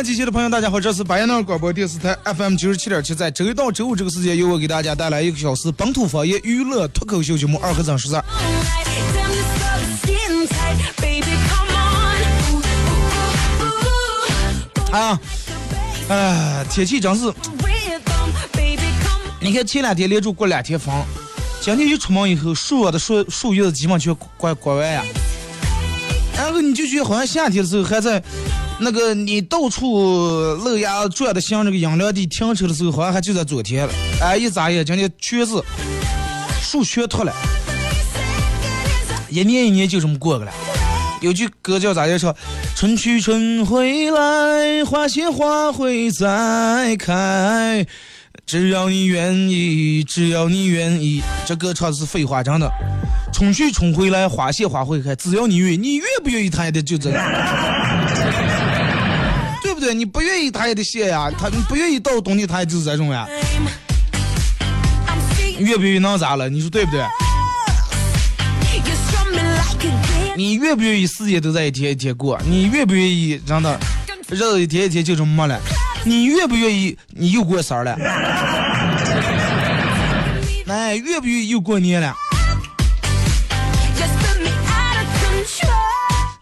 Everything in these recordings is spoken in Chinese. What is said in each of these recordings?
阳机器的朋友，大家好，这是白彦淖尔广播电视台 FM 九十七点七，在周一到周五这个时间，由我给大家带来一个小时本土方言娱乐脱口秀节目《二和整十三》。啊，哎，天气真是.你看前两天连着过两天风，今天一出门以后，树啊的树树叶子基本全刮刮完呀。然后你就觉得好像夏天的时候还在那个你到处漏牙转的像这个阴凉地停车的时候，好像还就在昨天了。哎，一眨眼，今天全是树全脱了，一年一年就这么过去了。有句歌叫咋样说？春去春回来，花谢花会再开。只要你愿意，只要你愿意。这歌唱的是废话，真的。春去春回来，花谢花会开。只要你愿意，你愿不愿意，他也得就这样，对？你不愿意，他也得谢呀。他你不愿意到冬天，他也就是这种呀。I'm seeing 愿不愿意能咋了？你说对不对？你愿不愿意四天都在一天一天过？你愿不愿意让他日子一天一天就这么没了？你愿不愿意你又过生日了？哎，愿不愿意又过年了？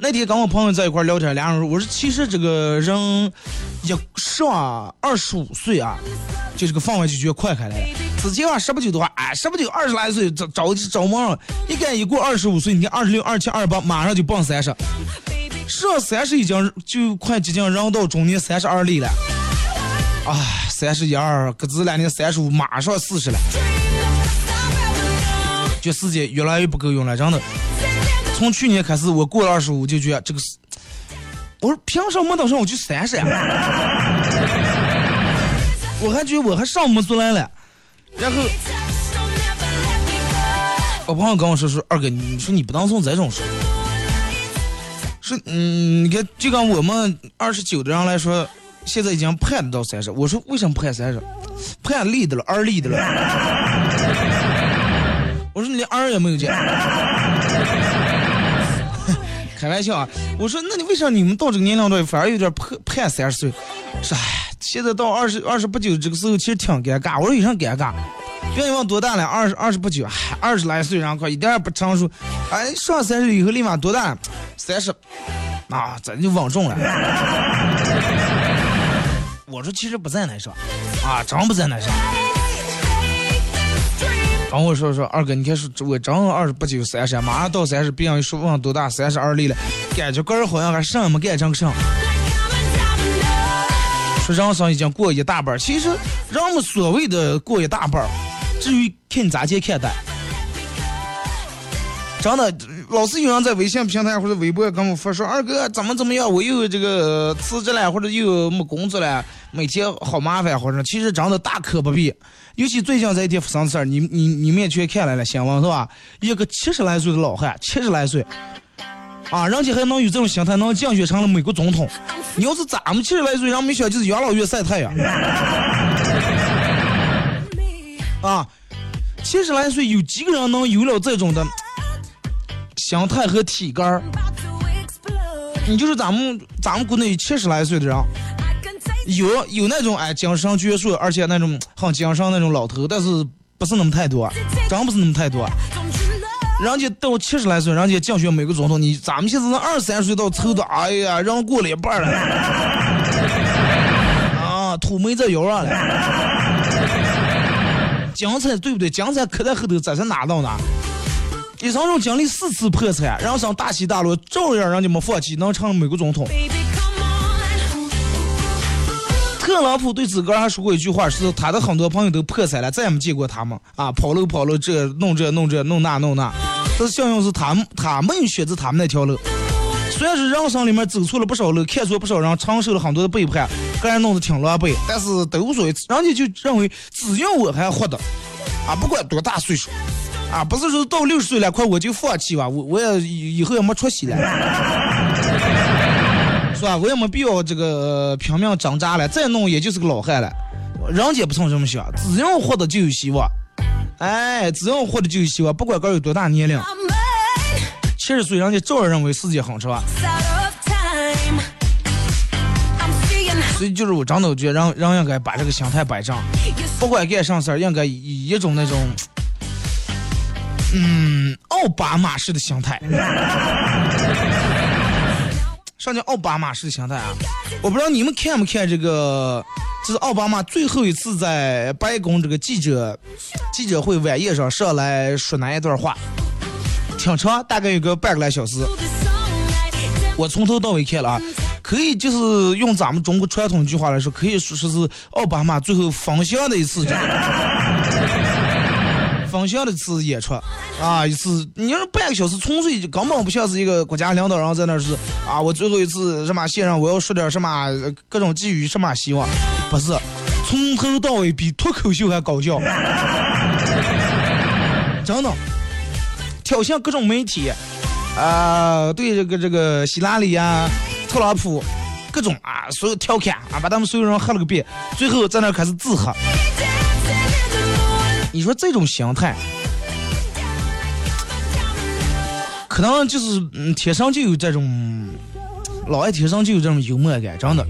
那天跟我朋友在一块聊天，俩人说，我说其实这个人一上二十五岁啊，就这个氛围就觉得快开来了。之前啊十不九的话，哎，十不九二十来岁找找找忙，一干一过二十五岁，你看二十六、二七、二八，马上就奔三十，上三十已经就快接近人到中年三十而立了。啊，三十一二，各自两年三十五，马上四十了，就时间越来越不够用了，真的。从去年开始，我过了二十五就觉得这个，我说凭什么等上我就三十呀？我还觉得我还上不出来了。然后我朋友跟我说说，二哥，你说你不当送这种说，说嗯，你看就跟我们二十九的人来说，现在已经盼得到三十。我说为什么盼三十？盼立的了，二立的了。我说你连二也没有见。开玩笑啊！我说，那你为啥你们到这个年龄段反而有点盼盼三十岁？说，哎，现在到二十二十不九这个时候，其实挺尴尬。我说有啥尴尬？别问多大了？二十二十不九，二十来岁，然后快一点也不成熟。哎，上三十以后立马多大？三十，啊，咱就稳重了。我说其实不在那上，啊，真不在那上。然后我说说二哥，你看是我正好二十八九三十，马上到三十，别人说问多大，三十而立了，感觉个人好像还剩，没干成上。说人生已经过一大半儿，其实人们所谓的过一大半儿，至于看你咋去看待。真的，老是有人在微信平台或者微博跟我发说，二哥怎么怎么样，我又这个辞职了，或者又没工作了，每天好麻烦，或者其实真的大可不必。尤其最近这一天发生的事儿，你你你们也去看来了，新闻是吧？一个七十来岁的老汉，七十来岁，啊，人家还能有这种心态，能竞选成了美国总统。你要是咱们七十来岁，人没想就是养老院晒太阳。啊，七十来岁有几个人能有了这种的心态和体格儿？你就是咱们咱们国内有七十来岁的人，有有那种哎精神矍铄，而且那种很精神那种老头，但是不是那么太多，真不是那么太多。人家到七十来岁，人家竞选美国总统，你咱们现在是二三十岁到凑的，哎呀，人过了一半了，啊，土没在腰上了，精彩对不对？精彩可在后头，咱是哪到哪？一生中经历四次破产，人生大起大落，照样人家没放弃，能成美国总统。特朗普对自个儿还说过一句话，是他的很多朋友都破产了，再也没见过他们啊，跑路跑路，这弄这弄这弄那弄那。这是幸运是他们他们选择他们那条路。虽然是人生里面走错了不少路，看错不少人，承受了很多的背叛，个人弄得挺狼狈，但是都无所谓。人家就认为只要我还活着，啊，不管多大岁数，啊，不是说到六十岁了，快我就放弃吧，我我也以以后也没出息了。是吧？我也没必要这个呃拼命挣扎了，再弄也就是个老汉了。人家不曾这么想，只要活着就有希望。哎，只要活着就有希望，不管个有多大年龄，七十岁人家照样认为世界很长。It's out of time. 所以就是我真的觉得人人应该把这个心态摆正，不管干啥事儿，应该以一种那种，嗯，奥巴马式的心态。啥叫奥巴马式的心态啊？我不知道你们看没看这个，这是奥巴马最后一次在白宫这个记者记者会晚宴上上来说那一段话，挺长，大概有个半个来小时。我从头到尾看了啊，可以就是用咱们中国传统一句话来说，可以说是是奥巴马最后方向的一次方向的次演出啊，一次你要是半个小时纯粹就根本不像是一个国家领导人在那是啊，我最后一次什么线上我要说点什么各种寄予什么希望，不是，从头到尾比脱口秀还搞笑，真的，挑衅各种媒体。啊，对这个这个希拉里啊、特朗普，各种啊，所有调侃啊，把他们所有人喝了个遍，最后在那开始自黑。你说这种心态，可能就是嗯，天生就有这种，老爱天生就有这种幽默感，真的，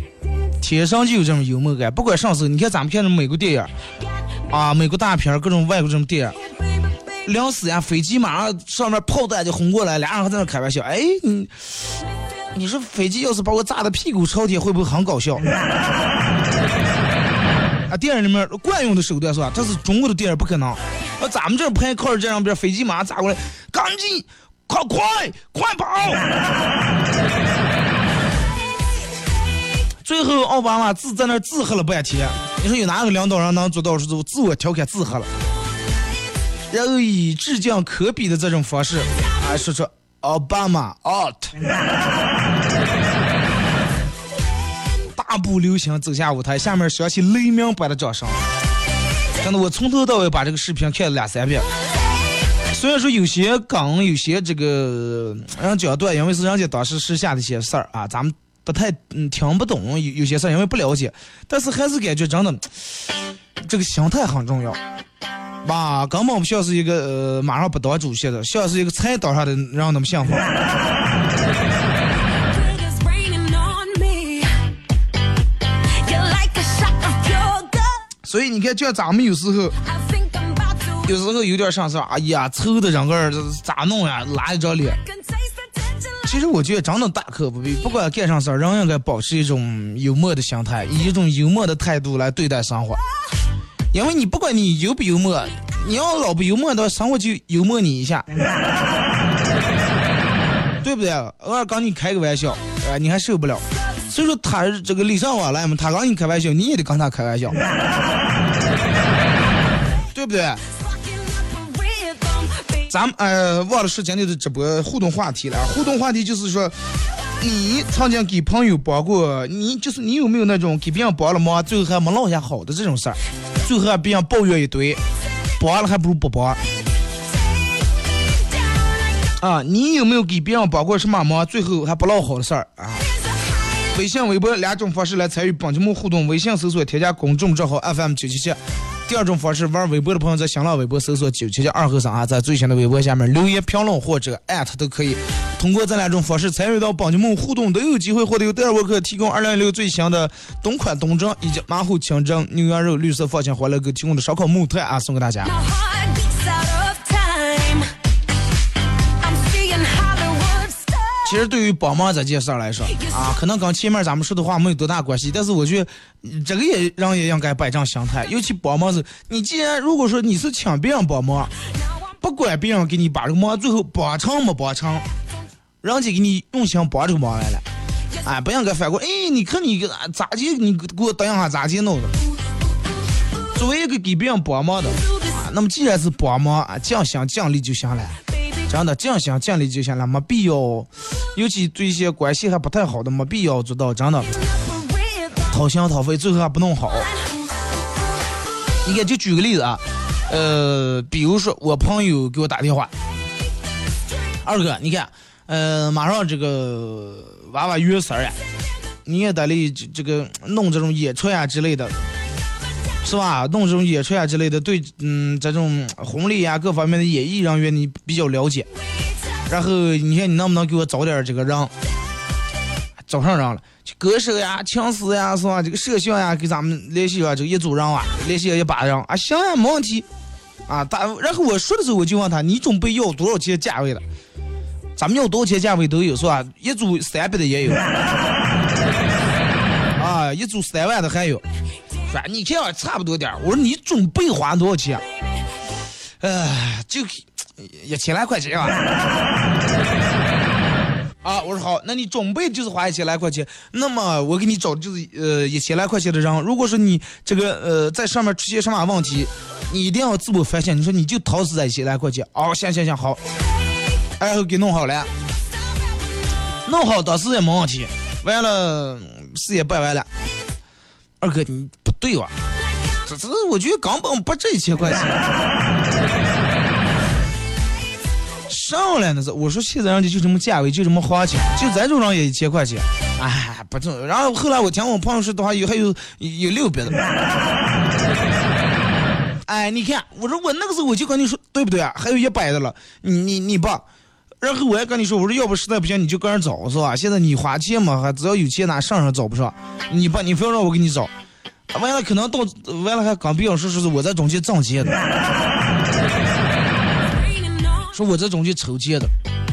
天生就有这种幽默感。不管上次，你看咱们看的美国电影啊，美国大片，各种外国这种电影。临死呀，飞机马上上面炮弹就轰过来，俩人还在那开玩笑。哎，你你说飞机要是把我炸的屁股朝天，会不会很搞笑？啊，电影里面惯用的手段是吧？这是中国的电影不可能。啊，咱们这拍靠着这样边飞机马上炸过来，赶紧快快快跑！最后奥巴马自在那自黑了半天。你说有哪个领导人能做到是自我调侃自黑了？然后以致敬科比的这种方式啊，说出奥巴马 out，大步流星走下舞台，下面响起雷鸣般的掌声。真的，我从头到尾把这个视频看了两三遍。虽然说有些梗，有些这个人讲段，因为是人家当时时下的一些事儿啊，咱们不太嗯听不懂，有有些事儿因为不了解，但是还是感觉真的这个心态很重要。哇，根本不像是一个呃马上不当主席的，像是一个菜刀上的人那么幸福。所以你看，就像咱们有时候有时候有点上事儿，哎呀，愁的整个儿咋弄呀，拉一张脸。其实我觉得真的大可不必，不管干啥事儿，人应该保持一种幽默的心态，以一种幽默的态度来对待生活。因为你不管你幽不幽默，你要老不幽默的话，生活就幽默你一下，对不对？偶尔跟你开个玩笑，啊，你还受不了。所以说他这个礼尚往来嘛，他跟你开玩笑，你也得跟他开玩笑，对不对？咱们呃忘了是今天的直播互动话题了。互动话题就是说，你曾经给朋友帮过，你就是你有没有那种给别人帮了忙，最后还没落下好的这种事儿，最后还别人抱怨一堆，帮了还不如不帮啊？你有没有给别人帮过什么忙，最后还不落好的事儿啊？微信、微博两种方式来参与本节目互动。微信搜索添加公众账号 FM 九七七。第二种方式，玩微博的朋友在新浪微博搜索九七七二和尚啊，在最新的微博下面留言评论或者艾特都可以。通过这两种方式参与到本节目互动，都有机会获得由德尔沃克提供二零一六最新的冬款冬装以及马虎清蒸牛羊肉绿色放心欢乐哥提供的烧烤木炭啊，送给大家其实对于帮忙这件事儿来说啊，可能跟前面咱们说的话没有多大关系，但是我觉得这个也人也应该摆正心态，尤其帮忙是，你既然如果说你是请别人帮忙，不管别人给你把这个忙最后帮成没帮成，人家给你用心帮这个忙来了，哎，不应该反过来，哎，你看你个咋地，你给我等一下咋地弄的。作为一个给别人帮忙的啊，那么既然是帮忙啊，尽心尽力就行了。真的尽心尽力就行了，没必要，尤其对一些关系还不太好的，没必要做到真的掏心掏肺，最后还不弄好。你看，就举个例子啊，呃，比如说我朋友给我打电话，二哥，你看，呃，马上这个娃娃月生呀，你也得来这这个弄这种演出呀之类的。是吧？弄这种演出啊之类的，对，嗯，这种婚礼呀各方面的演艺人员你比较了解。然后你看你能不能给我找点这个人？找上人了，就歌手呀、琴师呀，是吧？这个摄像呀，给咱们联系啊，这个一组人啊，联系一把人啊，行呀，没问题。啊，大，然后我说的时候我就问他，你准备要多少钱价位的？咱们要多少钱价位都有，是吧？一组三百的也有，啊，一组三万的还有。说你这样差不多点我说你准备花多少钱？呃，就一千来块钱吧。啊，我说好，那你准备就是花一千来块钱，那么我给你找的就是呃一千来块钱的人。如果说你这个呃在上面出现什么问题，你一定要自我反省。你说你就掏死在一千来块钱。哦，行行行，好，然后给弄好了，弄好当时也没问题。完了事也办完了，二哥你不。对吧？这这，我觉得根本不值一千块钱。上来那是，我说现在人家就这么价位，就这么花钱，就咱这种人也一千块钱，哎，不正。然后后来我听我朋友说的话，有还有有六百的。哎，你看，我说我那个时候我就跟你说，对不对啊？还有一百的了，你你你爸。然后我还跟你说，我说要不实在不行你就个人找是吧？现在你花钱嘛，还只要有钱拿上上找不上。你爸，你非要让我给你找。完了，可能到完了还刚别人说是我在中间挣钱的，说我在中间筹钱的。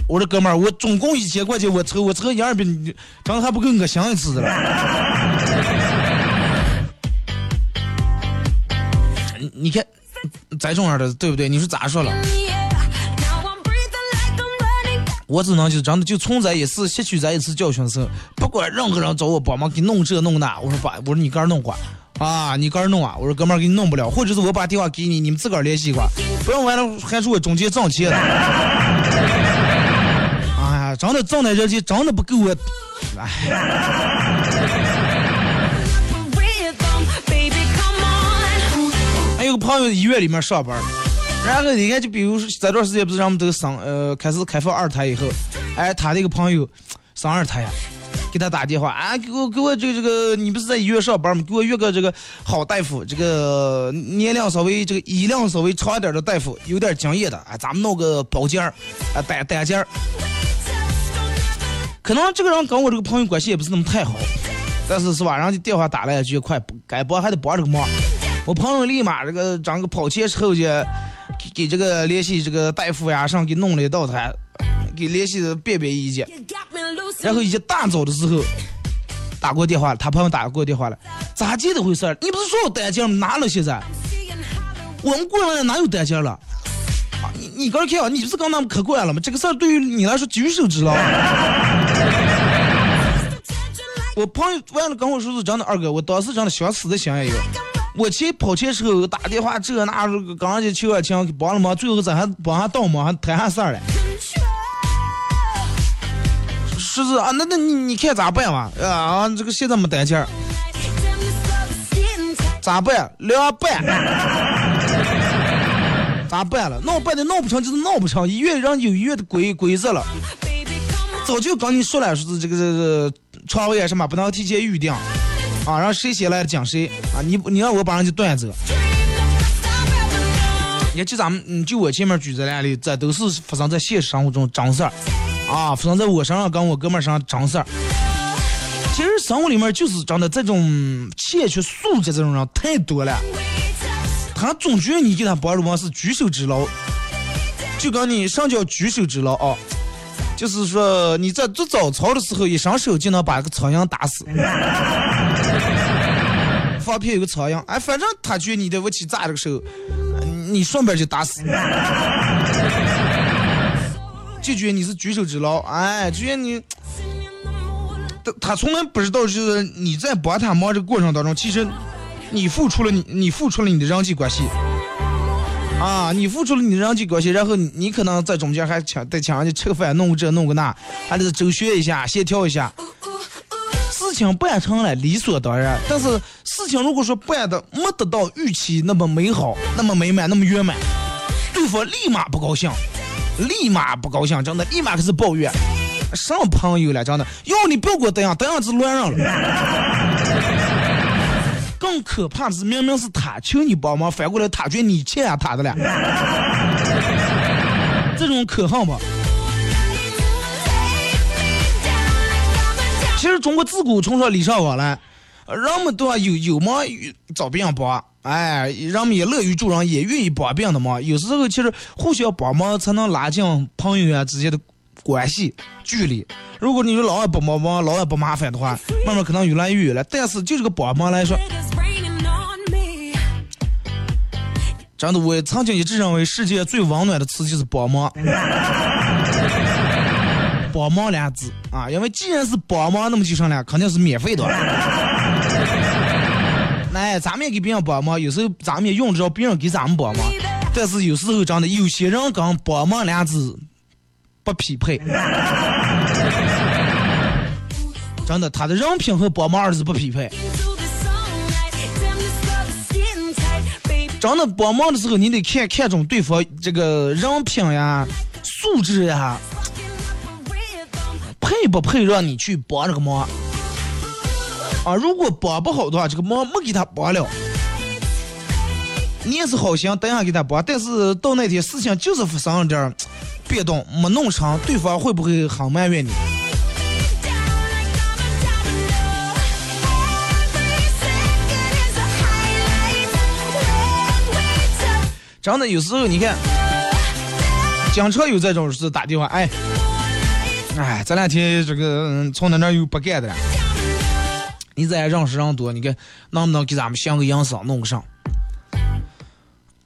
我说哥们儿，我总共一千块钱，我筹我筹一二百，长得还不够我想一次的了。你看，在这样的对不对？你说咋说了？我只能就真的就从这一次吸取这一次教训的时候，不管任何人找我帮忙给弄这弄那，我说把我说你个人弄吧。啊，你个人弄啊！我说哥们儿给你弄不了，或者是我把电话给你，你们自个儿联系吧。不用完了还说我中间挣钱了。哎呀，真的挣的这钱真的不够我。哎。还有个朋友医院里面上班，然后你看就比如说这段时间不是我们都生呃开始开放二胎以后，哎，他那个朋友生二胎呀。给他打电话啊，给我给我这个这个，你不是在医院上班吗？给我约个这个好大夫，这个年龄稍微这个医龄稍微长一点的大夫，有点经验的啊，咱们弄个包间儿啊单单间儿。可能这个人跟我这个朋友关系也不是那么太好，但是是吧？人家电话打来一句快，该帮还得帮这个忙。我朋友立马这个整个跑前后去，给给这个联系这个大夫呀，上给弄了一道台，给联系的便便意见。然后一大早的时候打过电话，他朋友打过电话了，咋记得回事？你不是说我单间吗？哪了现在？我们过来哪有单间了？啊，你你刚看啊，你不是刚那么可过来了吗？这个事儿对于你来说举手之劳。我朋友完了跟我说是真的，二哥，我当时真的想死的心也有。我去跑前时候打电话这那，刚去求我情帮了忙，最后咱还帮还倒忙还谈下事儿了。是是啊，那那你你看咋办嘛？啊，这个现在没单钱咋办？两半，咋办了？闹办的闹不成就是闹不成，医院人有医院的规规则了。早就跟你说了，说是这个这个床位什么不能提前预定啊，让谁先来讲谁啊！你你让我把人家断走。也就咱们，嗯，就我前面举这案例，这都是发生在现实生活中真事儿。啊，发生在我身上跟我哥们儿身上真事儿。其实生活里面就是真的这种欠缺素质这种人太多了。他总觉得你给他帮助忙是举手之劳，就跟你上叫举手之劳啊。就是说你在做早操的时候，一上手就能把一个苍蝇打死。放屁有个苍蝇，哎，反正他觉得你的武器炸这个时候，你顺便就打死。就觉得你是举手之劳，哎，觉得你，他他从来不知道，就是你在帮他忙这个过程当中，其实你付出了你你付出了你的人际关系，啊，你付出了你的人际关系，然后你可能在中间还请得请人家吃个饭，弄个这弄个那，还得周旋一下，协调一下。事情办成了理所当然，但是事情如果说办的没得到预期那么美好、那么美满、那么圆满，对方立马不高兴，立马不高兴，真的立马开始抱怨，上朋友了，真的，要，你不要给我这样，这样子乱让了。更可怕的是，明明是他求你帮忙，反过来他觉得你欠他的了，这种可恨不？其实中国自古崇尚礼尚往来，人们都要有有忙找别人帮，哎，人们也乐于助人，也愿意帮别人的忙。有时候其实互相帮忙才能拉近朋友啊之间的关系距离。如果你说老爱不帮忙，老爱不麻烦的话，慢慢可能越来越远了。但是就这个帮忙来说，真的，我曾经一直认为世界最温暖的词就是帮忙。帮忙俩字啊，因为既然是帮忙，那么就上来肯定是免费的。哎，咱们也给别人帮忙，有时候咱们也用不着别人给咱们帮忙，但是有时候真的有些人跟帮忙俩字不匹配。真的，他的人品和帮忙二字不匹配。真的帮忙的时候，你得看看中对方这个人品呀、素质呀，配不配让你去帮这个忙啊？如果帮不好的话，这个忙没给他帮了，你也是好心，等下给他帮，但是到那天事情就是发生了点变动，没弄成，对方会不会很埋怨你？真的有时候你看，经常有这种事打电话，哎，哎，这两天这个从那那又不干的了，你这认识人多，你看能不能给咱们相个营生弄个上？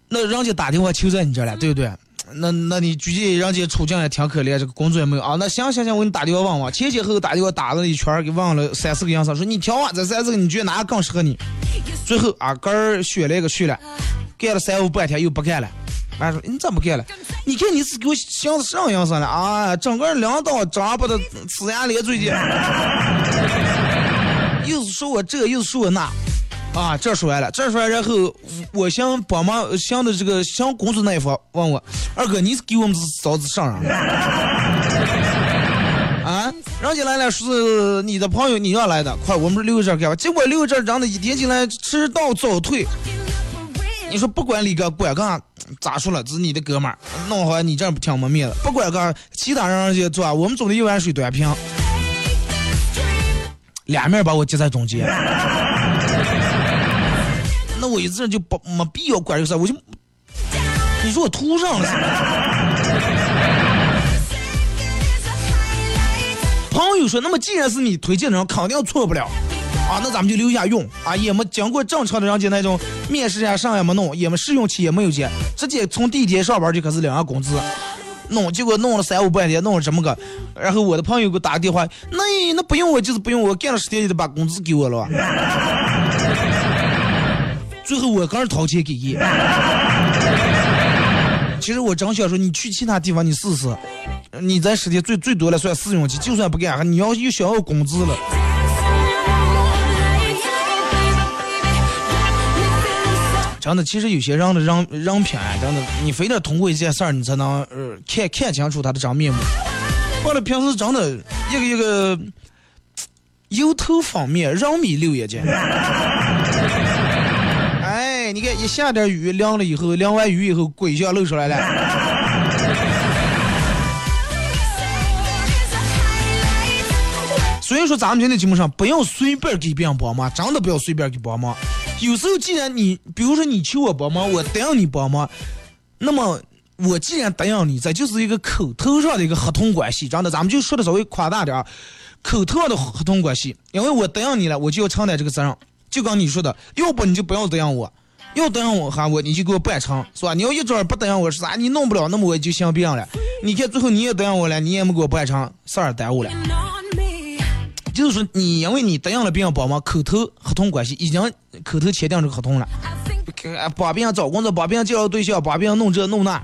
那人家打电话求在你这了，对不对？那那你估计人家处境也挺可怜，这个工作也没有啊。那行行行，我给你打电话问问。前前后后打电话打了一圈，给问了三四个营生，说你挑啊，这三四个你觉得哪个更适合你？最后啊，个儿选了一个去了，干了三五半天又不干了。俺说你怎么干了？你看你是给我想的啥样子了啊？整个两刀张巴的呲牙咧嘴的，又是说我这，又是说我那，啊，这说完了，这说完，然后我想帮忙，想的这个想工作那一方问我二哥，你是给我们嫂子上人？啊，人家来了是你的朋友，你要来的，快，我们留这儿干吧。结果留这儿，让他一点进来迟到早退。你说不管李哥管干咋说了，这是你的哥们儿，弄好你这儿不挺没面子。不管干其他人家做，我们总得一碗水端平，俩面把我夹在中间。那我一直就不没必要管这个事，我就你说我图上了是吧？朋友说，那么既然是你推荐的人，肯定错不了。啊，那咱们就留下用啊，也没经过正常的人家那种面试呀、上也没弄，也没试用期也没有结，直接从第一天上班就开始领上工资，弄结果弄了三五半天，弄了这么个，然后我的朋友给我打个电话，那那不用我就是不用我，干了十天你得把工资给我了吧，最后我刚掏钱给你。其实我真想说，你去其他地方你试试，你在十天最最多了算试用期，就算不干，你要又想要工资了。真的，其实有些人的人人品啊，真的，你非得通过一件事儿，你才能呃看看清楚他的真面目。完了，平时真的一个一个油头方面，人米六眼睛。哎，你看一下点雨，凉了以后，凉完雨以后，鬼相露出来了。所以说，咱们今天节目上不要随便给别人帮忙，真的不要随便给帮忙。有时候，既然你，比如说你求我帮忙，我答应你帮忙，那么我既然答应你，这就是一个口头上的一个合同关系，真的，咱们就说的稍微夸大点儿，口头上的合同关系。因为我答应你了，我就要承担这个责任。就刚你说的，要不你就不要答应我，要答应我哈我你就给我办成，是吧？你要一直不答应我是啥？你弄不了，那么我就想病了。你看最后你也答应我了，你也没给我办成，事儿耽误了。就是说你因为你答应了别人帮忙，口头合同关系已经口头签订这个合同了。帮别人找工作，帮别人介绍对象，帮别人弄这弄那，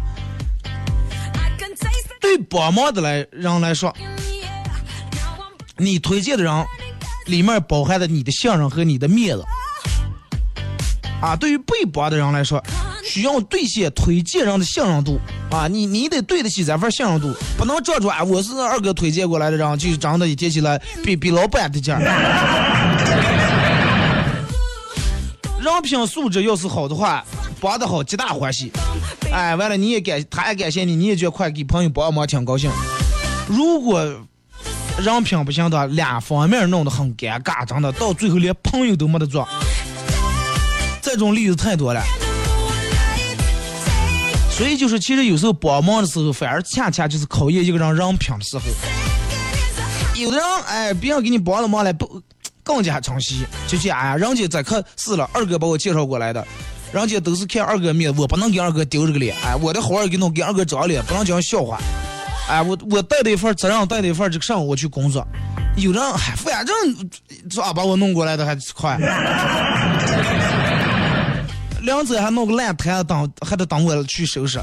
对帮忙的来人来说，你推荐的人里面包含着你的信任和你的面子。啊，对于被帮的人来说，需要兑现推荐人的信任度啊，你你得对得起这份信任度，不能这装我是二哥推荐过来的人，就长得一天起来比比老板的劲儿。人品素质要是好的话，帮得好，皆大欢喜。哎，完了你也感，他也感谢你，你也觉得快给朋友帮忙，挺高兴。如果人品不行的话，两方面弄得很尴尬，真的，到最后连朋友都没得做。这种例子太多了。所以就是，其实有时候帮忙的时候，反而恰恰就是考验一个人人品的时候。有的人，哎，别人给你帮了忙了，不更加珍惜，就讲哎呀，人家在可是了，二哥把我介绍过来的，人家都是看二哥面子，我不能给二哥丢这个脸，哎，我的好儿给弄给二哥长脸，不能讲笑话，哎，我我带了一份责任，带了一份这个上午我去工作，有的人还反正咋把我弄过来的还快。两者还弄个烂摊子当，还得等我去收拾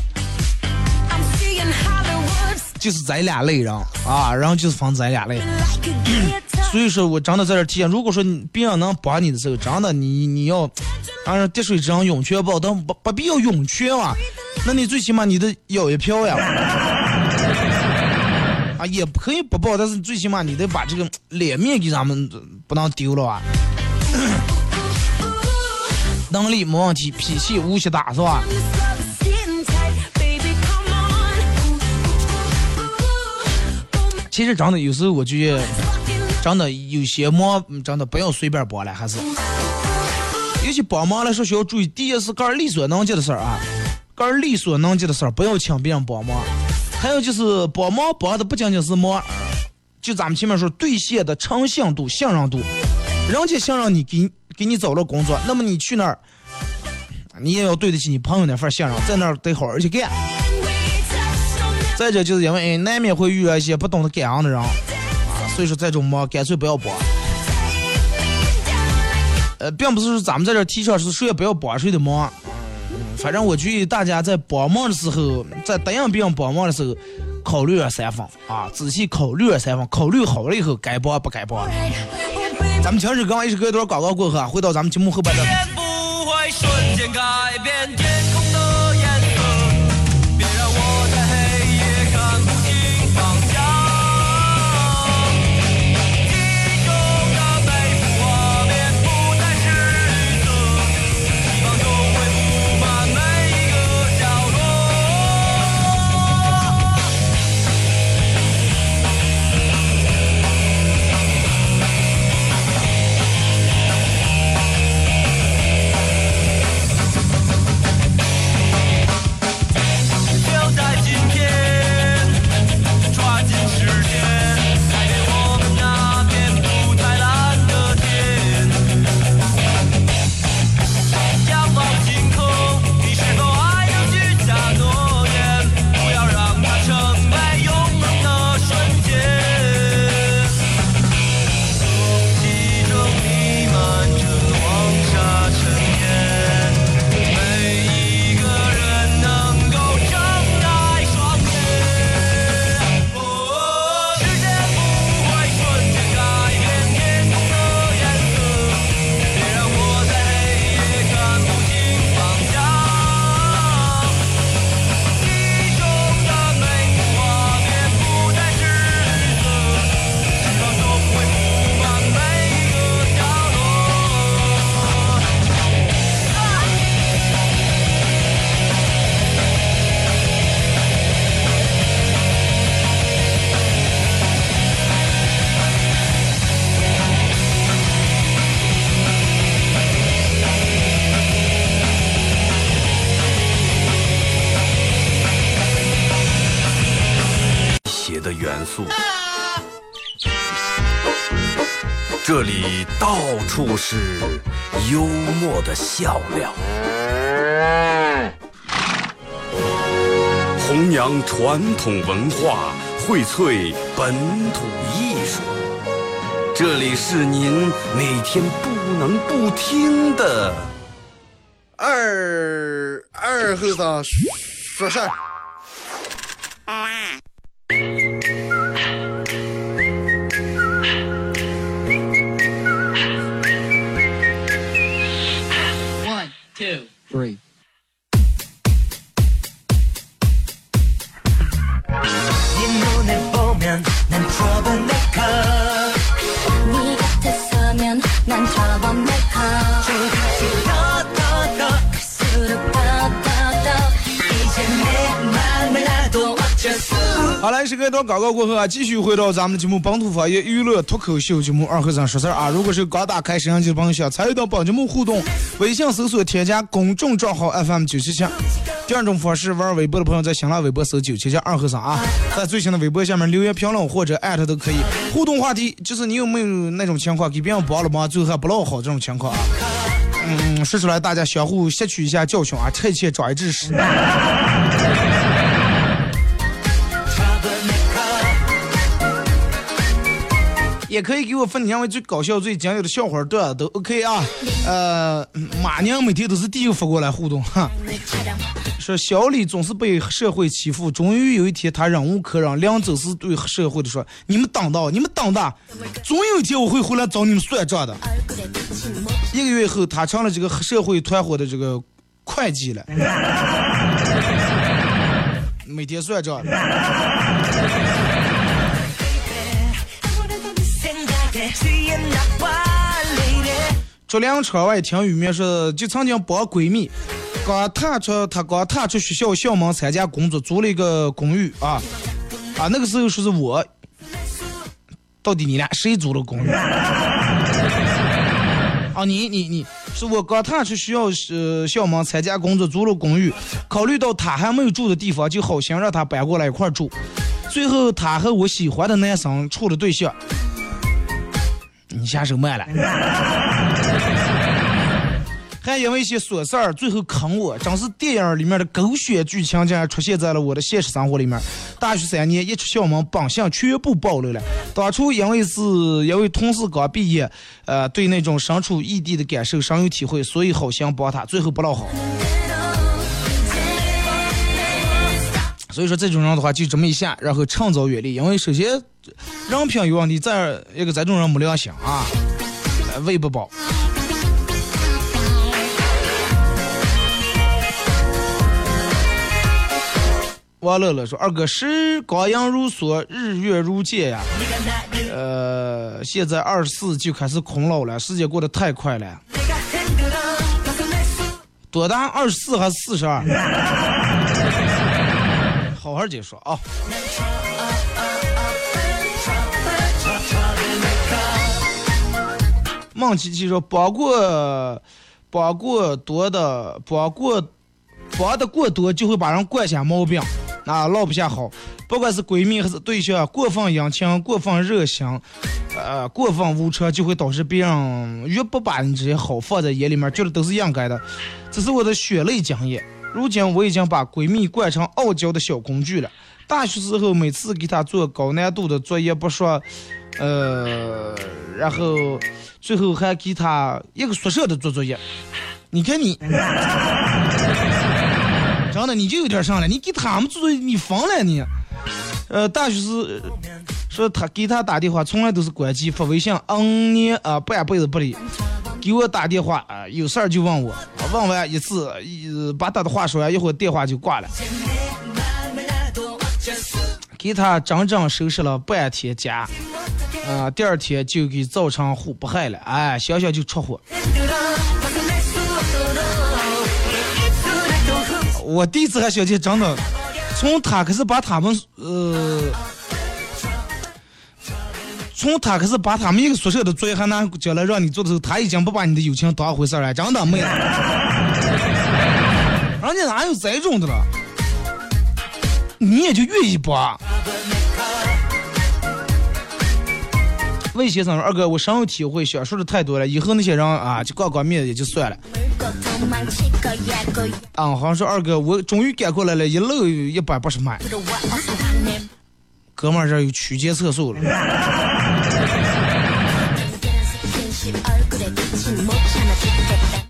就是咱俩类人啊，然后就是分咱俩类。like a guitar. 所以说我真的在这儿提醒，如果说别人能帮你的时候，真的你你要，当然滴水之恩涌泉报，但不不必要涌泉啊，那你最起码你得舀一瓢呀。啊，也可以不报，但是最起码你得把这个脸面给咱们不能丢了啊。能力没问题，脾气无锡大是吧？其实真的有时候我觉得，Fucking 真的有些忙，真的不要随便帮了，还是。尤其帮忙来说，需要注意，第一是个人力所能及的事儿啊，个人力所能及的事儿，不要请别人帮忙。还有就是帮忙帮的不仅仅是忙，就咱们前面说兑现的诚信度、信任度，人家信任你，给给你找了工作，那么你去那儿，你也要对得起你朋友那份信任，在那儿得好好去干。再者就是因为难免会遇到一些不懂得感恩的人啊，所以说这种忙干脆不要帮。呃，并不是说咱们在这提倡是谁也不要帮谁的忙，嗯，反正我觉得大家在帮忙的时候，在答应别人帮忙的时候，考虑三分啊，仔细考虑三分，考虑好了以后该帮不该帮。咱们强势刚刚一首歌多少广告过后啊，回到咱们节目后半段。天不会瞬间改的笑料，弘扬传统文化，荟萃本土艺术。这里是您每天不能不听的。二二后生说事儿。时隔一段广告过后啊，继续回到咱们节目《本土方言娱乐脱口秀》节目二和尚说事儿啊。如果是刚打开摄像机的朋友，想参与到本节目互动，微信搜索添加公众账号 FM 九七七。第二种方式，玩微博的朋友在新浪微博搜九七七二和尚啊，在最新的微博下面留言评论或者艾特都可以。互动话题就是你有没有那种情况给别人帮了忙，最后还不落好这种情况啊？嗯，说出来大家相互吸取一下教训啊，这一切长一知识。也可以给我分享为最搞笑、最经典的笑话段子都 OK 啊。呃，马娘每天都是第一个发过来互动哈。说小李总是被社会欺负，终于有一天他忍无可忍，两走是对社会的说：“你们当道，你们等的，总有一天我会回来找你们算账的。”一个月后，他成了这个社会团伙的这个会计了，每天算账。这辆车外听雨面是，就曾经帮闺蜜，刚踏出她刚踏出学校校门参加工作，租了一个公寓啊啊！那个时候说是我，到底你俩谁租了公寓？啊，你你你，是我刚踏出学校呃校门参加工作，租了公寓，考虑到她还没有住的地方，就好心让她搬过来一块住。最后，她和我喜欢的男生处了对象。你下手慢了。还因为一些琐事儿，最后坑我，真是电影里面的狗血剧情，竟然出现在了我的现实生活里面。大学三年，一出校门，本性全部暴露了。当初因为是因为同事刚毕业，呃，对那种身处异地的感受深有体会，所以好心帮他，最后不落好。所以说这种人的话就这么一下然后趁早远离。因为首先人品有问题再一个这种人没良心啊喂不饱。王乐乐说二哥时光阴如梭日月如箭呀。呃现在二十四就开始空老了时间过得太快了。多大？二十四还是四十二？好好解说啊。孟琪琪说：“帮过，帮过多的，帮过，帮的过多就会把人惯下毛病，啊，落不下好。不管是闺蜜还是对象，过分殷勤、过分热心，呃，过分无常，就会导致别人越不把你这些好放在眼里面，觉得都是应该的。这是我的血泪经验。如今我已经把闺蜜惯成傲娇的小工具了。大学时候，每次给她做高难度的作业，不说，呃，然后最后还给她一个宿舍的做作业。你看你，真的你就有点上来，你给他们做作业，你疯了你。呃，大学时说他给他打电话，从来都是关机发微信，嗯你啊半辈子不理。给我打电话啊，有事儿就问我，问完一次，一把他的话说完，一会儿电话就挂了。给他整整收拾了半天家，啊，第二天就给造成火不害了，哎，想想就出火。我第一次和小姐真的，从他开始把他们呃。从他开始把他们一个宿舍的作业还拿过来让你做的时候，他已经不把你的友情当回事了，真的没了。人家哪有这种的了？你也就愿意帮。魏先生说：“二哥，我深有体会，想说的太多了，以后那些人啊，就挂挂面子也就算了。”啊，好像说二哥，我终于赶过来了，一楼一百八十迈。哥们儿这儿有区间测速了。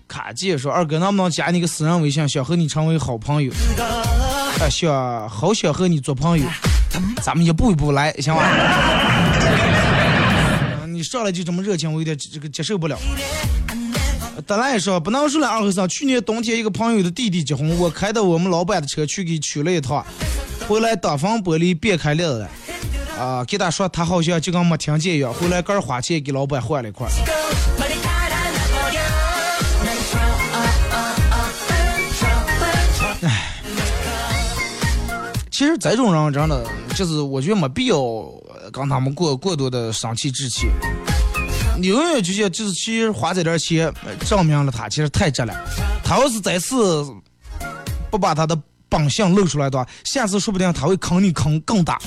卡姐说：“二哥，能不能加你个私人微信，想和你成为好朋友？啊，想好想和你做朋友，咱们一步一步来，行吧？你上来就这么热情，我有点这个接受不了。德来说不能说了，二和尚，去年冬天一个朋友的弟弟结婚，我开的我们老板的车去给取了一趟，回来挡风玻璃别开裂了，啊，给他说他好像就跟没听见一样，回来个儿花钱给老板换了一块儿。唉，其实这种人真的就是我觉得没必要跟他们过过多的生气置气。你永远就觉得就是其实花这点钱证明了他其实太值了。他要是这次不把他的本性露出来的话，下次说不定他会坑你坑更大。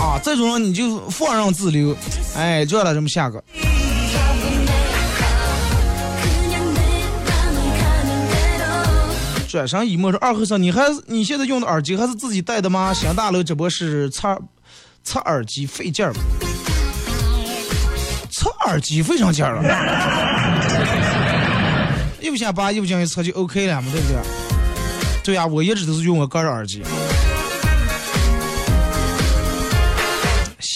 啊，这种人你就放任自流，哎，就让他这么下个。转身一摸说：“二和尚，你还你现在用的耳机还是自己带的吗？新大楼直播室插插耳机费劲儿？插耳机费上劲儿了，一不嫌拔，一不讲一插就 OK 了嘛，对不对？对呀，我一直都是用我个人耳机，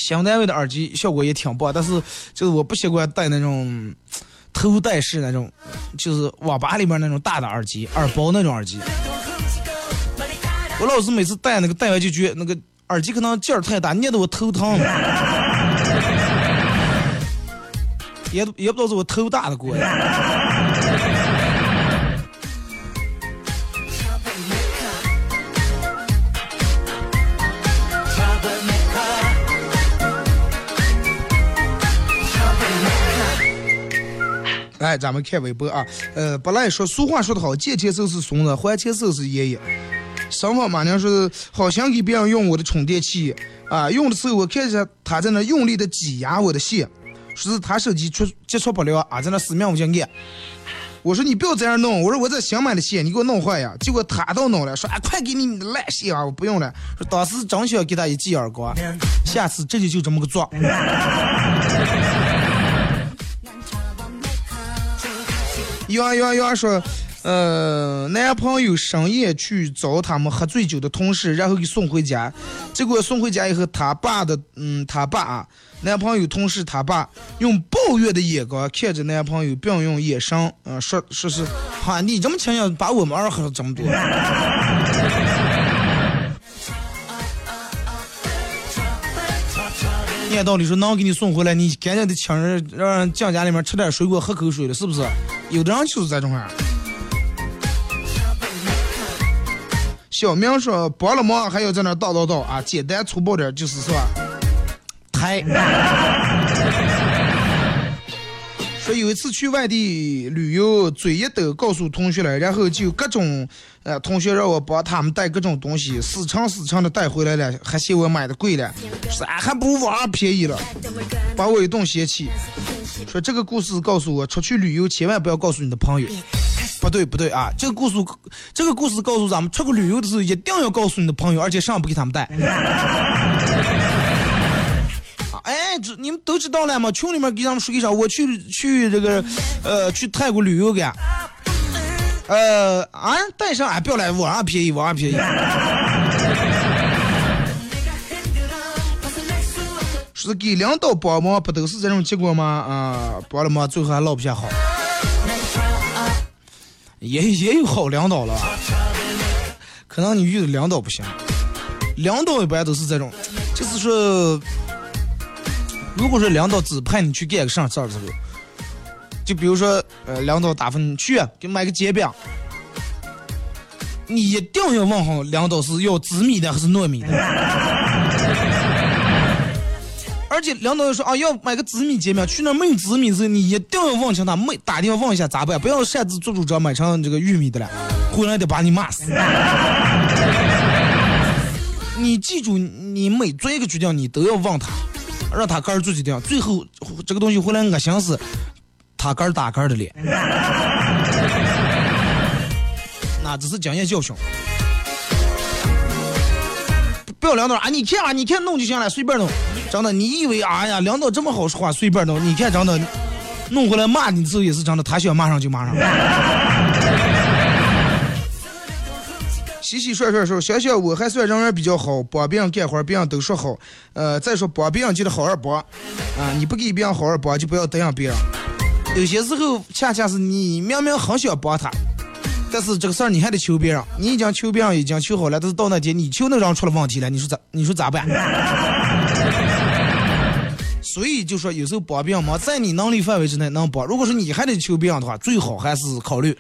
新单位的耳机效果也挺棒，但是就是我不习惯戴那种。”头戴式那种，就是网吧里面那种大的耳机，耳包那种耳机。我老是每次戴那个戴完就觉得那个耳机可能劲儿太大，捏得我头疼。也也不知道是我头大的过呀。来，咱们看微博啊，呃，不赖说俗话说得好，借钱就是孙子，还钱就是爷爷。上方马娘说，好想给别人用我的充电器啊，用的时候我看见他在那用力的挤压我的线，说是他手机出接触不了啊，在那死命往下按。我说你不要这样弄，我说我这新买的线，你给我弄坏呀。结果他倒弄了，说啊，快给你烂线啊，我不用了。说当时真想给他一记耳光，下次直接就这么个做。圆圆圆说，呃，男朋友深夜去找他们喝醉酒的同事，然后给送回家。结果送回家以后，他爸的，嗯，他爸啊，男朋友同事他爸用抱怨的眼光看着男朋友，并用眼神，嗯，说说是，哈，你这么强要把我们二喝了这么多。按道理说能给你送回来，你赶紧得请人让人进家里面吃点水果，喝口水了，是不是？有的人就是在这种样。小明说帮了忙还要在那叨叨叨啊，简单粗暴点就是是吧，抬。说有一次去外地旅游，嘴一抖告诉同学了，然后就各种，呃，同学让我帮他们带各种东西，死撑死撑的带回来了，还嫌我买的贵了，说还不如网上便宜了，把我一顿嫌弃。说这个故事告诉我，出去旅游千万不要告诉你的朋友。不对不对啊，这个故事，这个故事告诉咱们，出去旅游的时候一定要告诉你的朋友，而且上不给他们带。你们都知道了吗？群里面给咱们说一声，我去去这个，呃，去泰国旅游去。呃啊，带上俺不要来，网上便宜，网上便宜。是给领导帮忙，不都是这种结果吗？啊，帮了忙，最后还落不下好。也也有好领导了，可能你遇的领导不行。领导一般都是这种，就是说。如果说领导指派你去干个啥事儿时候，就比如说，呃，领导打发你去给买个煎饼，你一定要问好领导是要紫米的还是糯米的。而且领导要说啊要买个紫米煎饼，去那没有紫米的时候，你一定要问清他，没打电话问一下咋办，不要擅自做主张买成这个玉米的了，回来得把你骂死。你记住，你每做一个决定，你都要问他。让他个儿做决定，最后这个东西回来恶心死他个儿打个儿的脸。那只是经验教训。不要领导啊！你看啊，你看弄就行了，随便弄。真的，你以为哎呀，领导这么好说话，随便弄？你看真的，弄回来骂你的时候也是真的，他想马上就骂上。洗洗涮涮说，想想我还算人缘比较好，帮别人干活，别人都说好。呃，再说帮别人就得好好帮，啊，你不给别人好好帮，就不要答应别人。有些时候恰恰是你明明很想帮他，但是这个事儿你还得求别人，你已经求别人已经求好了，但是到那天你求那人出了问题了，你说咋？你说咋办？所以就说有时候帮别人忙，在你能力范围之内能帮。如果说你还得求别人的话，最好还是考虑。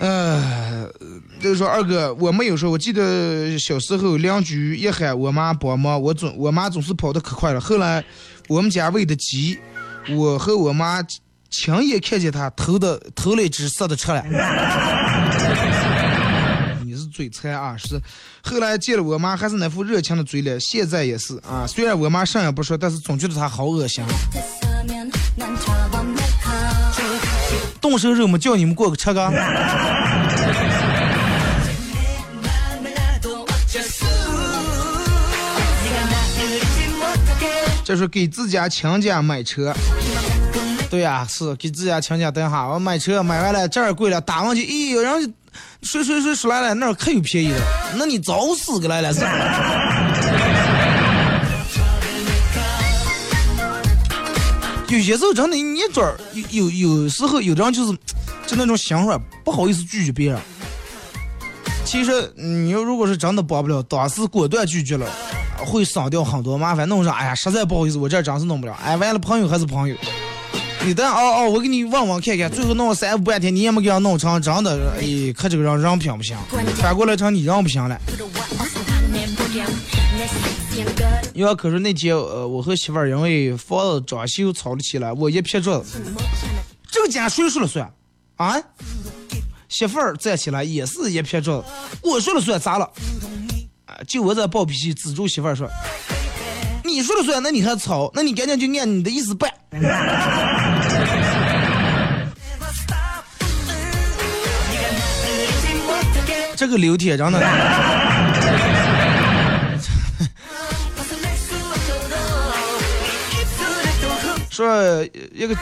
呃，就是说二哥，我没有说，我记得小时候邻居一喊我妈帮忙，我总我妈总是跑得可快了。后来我们家喂的鸡，我和我妈亲眼看见她偷的偷了一只杀的吃了。你是嘴馋啊！是，后来见了我妈还是那副热情的嘴脸，现在也是啊。虽然我妈啥也不说，但是总觉得她好恶心。动手肉没叫你们过个车个？这是给自家亲家买车，对呀、是给自家亲家等下我买车买完了这儿贵了，打上去，咦，有人谁谁谁说来了，那儿可有便宜的，那你早死个来了是？有些时候真的，你这儿有有有时候有的人就是就那种想法，不好意思拒绝别人。其实你要如果是真的帮不了，当时果断拒绝了，会省掉很多麻烦。弄上，哎呀，实在不好意思，我这真是弄不了。哎，完了，朋友还是朋友。你等哦哦，我给你问问看看，最后弄了三五半天，你也没给他弄成，真的，哎，可这个人人品不行，反过来成你人不行了。要可是那天，呃，我和媳妇儿因为房子装修吵了起来，我一撇桌子，这个家谁说了算啊？媳妇儿站起来也是一撇桌子，我说了算，咋了？就我这暴脾气，指住媳妇儿说：“你说了算，那你还吵？那你赶紧就按你的意思办。”这个刘铁真的。说一个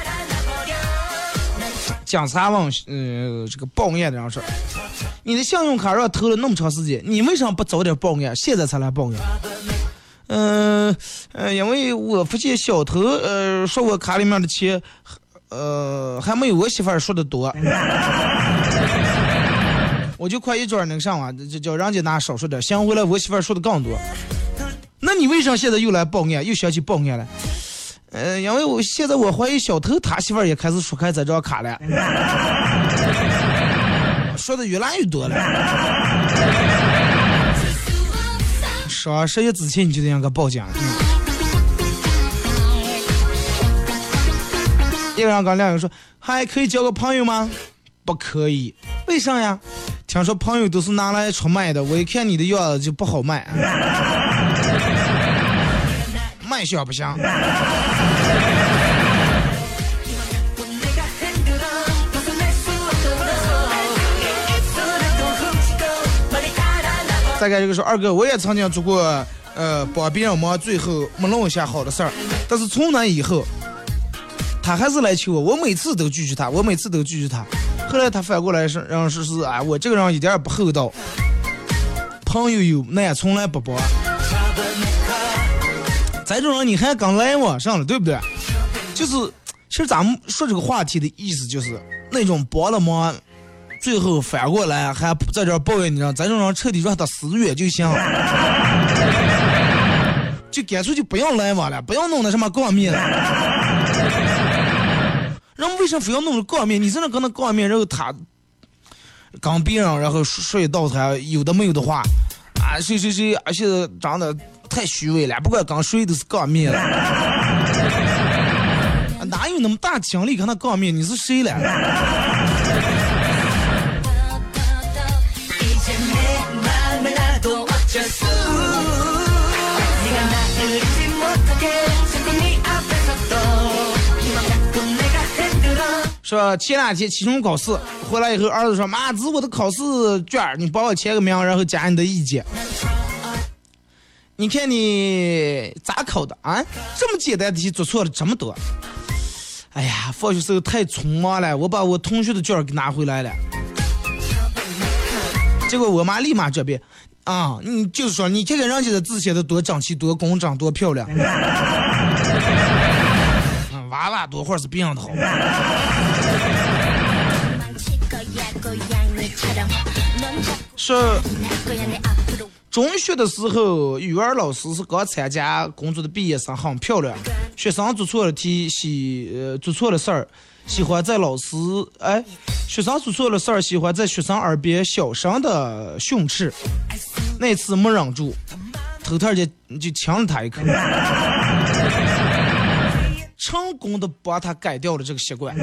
警察问，呃，这个报案的人说，你的信用卡让偷了那么长时间，你为什么不早点报案，现在才来报案？嗯、呃，因为我发现小偷，呃，说我卡里面的钱，呃，还没有我媳妇儿说的多。我就快一转那个上啊，就叫人家拿少说点，想回来我媳妇儿说的更多。那你为啥现在又来报案，又想起报案了？呃，因为我现在我怀疑小偷他媳妇儿也开始说开这张卡了，说的越来越多了。说十一之前你就得应该报警。嗯一个人跟另一个说：“还可以交个朋友吗？”不可以，为啥呀？听说朋友都是拿来出卖的，我一看你的样子就不好卖。卖相不行。再该这个说，二哥，我也曾经做过，呃，帮别人忙，最后没弄一下好的事儿，但是从那以后，他还是来求我，我每次都拒绝他，我每次都拒绝他。后来他反过来是，让说是啊，我这个人一点也不厚道，朋友有难从来不帮。咱这种人你还敢来往上了，对不对？就是，其实咱们说这个话题的意思就是，那种帮了忙，最后反过来还在这抱怨你人，这种人彻底让他死远就行，就干脆就不要来往了，不要弄那什么杠面了。人为什么非要弄个杠面？你在那跟那杠面，然后他刚别人，然后说说一道他有的没有的话，啊，谁谁谁，而且长得太虚伪了，不管刚谁都是杠面了。哪有那么大精力跟他杠面？你是谁了？说前两天期中考试回来以后，儿子说妈，这是我的考试卷，你帮我签个名，然后加你的意见。你看你咋考的啊？这么简单的题做错了这么多。哎呀，放学时候太匆忙了，我把我同学的卷给拿回来了。结果我妈立马这边啊，你就是说你看看人家的字写的多整齐、多工整、多漂亮。娃娃多会儿是病的好。说中学的时候，语文老师是刚参加工作的毕业生，很漂亮。学生做错了题，喜呃做错了事儿，喜欢在老师哎，学生做错了事儿，喜欢在学生耳边小声的训斥。那次没忍住，偷偷的就亲了他一口，成功的把他改掉了这个习惯。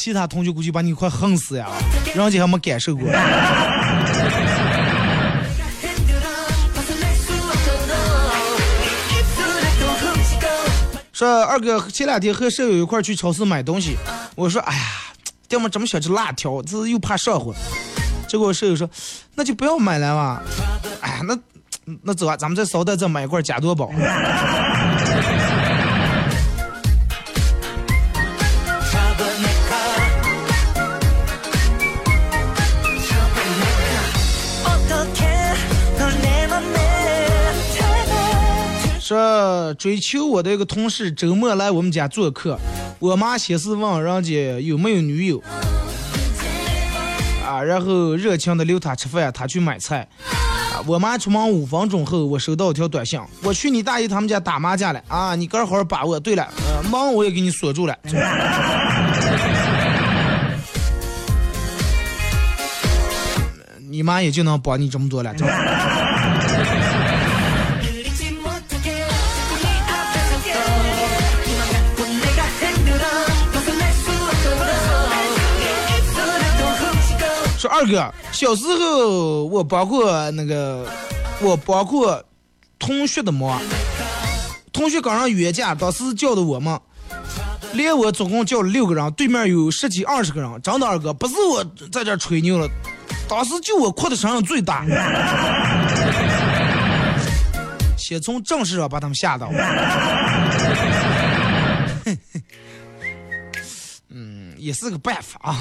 其他同学估计把你快恨死呀，人家还没感受过。说二哥前两天和舍友一块去超市买东西，我说哎呀，爹妈这么想吃辣条，这是又怕上火。结果舍友说，那就不要买了嘛。哎呀，那那走啊，咱们在烧蛋这买一块加多宝。说追求我的一个同事周末来我们家做客，我妈先是问人家有没有女友，啊，然后热情的留他吃饭，他去买菜。我妈出门五分钟后，我收到一条短信，我去你大姨他们家打麻将了啊，你刚好把握。对了，呃，门我也给你锁住了。你妈也就能帮你这么多了。二哥，小时候我帮过那个，我帮过同学的忙。同学刚上约架，当时叫的我们，连我总共叫了六个人，对面有十几二十个人。真的二哥，不是我在这吹牛了，当时就我哭的声音最大。先从正事上把他们吓到。也是个办法啊。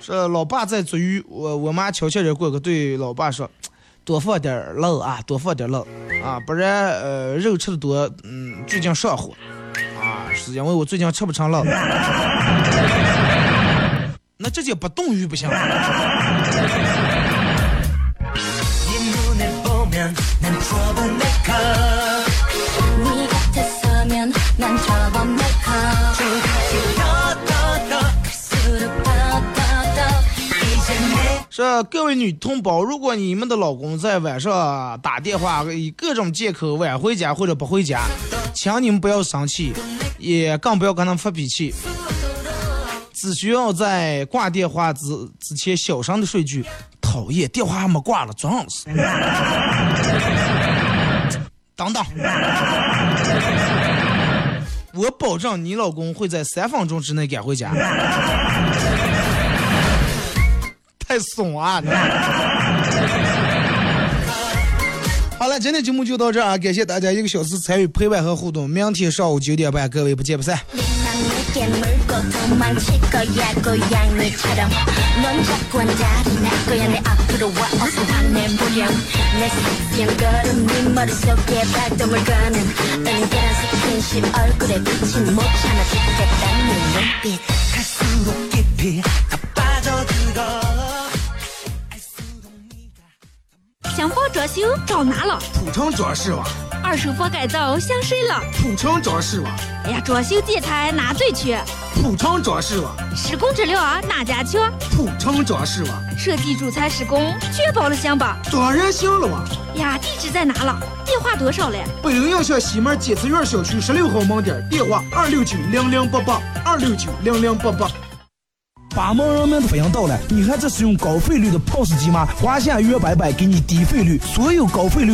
说老爸在做鱼，我我妈悄悄的过去对老爸说，多放点肉啊，多放点肉啊，不然呃肉吃的多，嗯，最近上火啊，是因为我最近吃不成肉。那这就不动鱼不行。네 说各位女同胞，如果你们的老公在晚上打电话，以各种借口晚回家或者不回家，请你们不要生气，也更不要跟他发脾气，只需要在挂电话之之前小声的说一句“讨厌，电话还没挂了，装是”，等等，我保证你老公会在三分钟之内赶回家。太怂啊！你好了，今天节目就到这儿啊！感谢大家一个小时参与陪伴和互动。明天上午九点半，各位不见不散。想包装修找哪了？土城装饰网，二手房改造想谁了？土城装饰网，哎呀，装修建材哪最缺？土城装饰网，施工质量啊哪家强？土城装饰网，设计主材施工确保了行吧？当然行了哇！呀，地址在哪了？电话多少嘞？北陵洋巷西门金慈园小区十六号门店，电话二六九零零八八二六九零零八八。把蒙人民的福音到了，你还在使用高费率的 POS 机吗？华夏约白白给你低费率，所有高费率。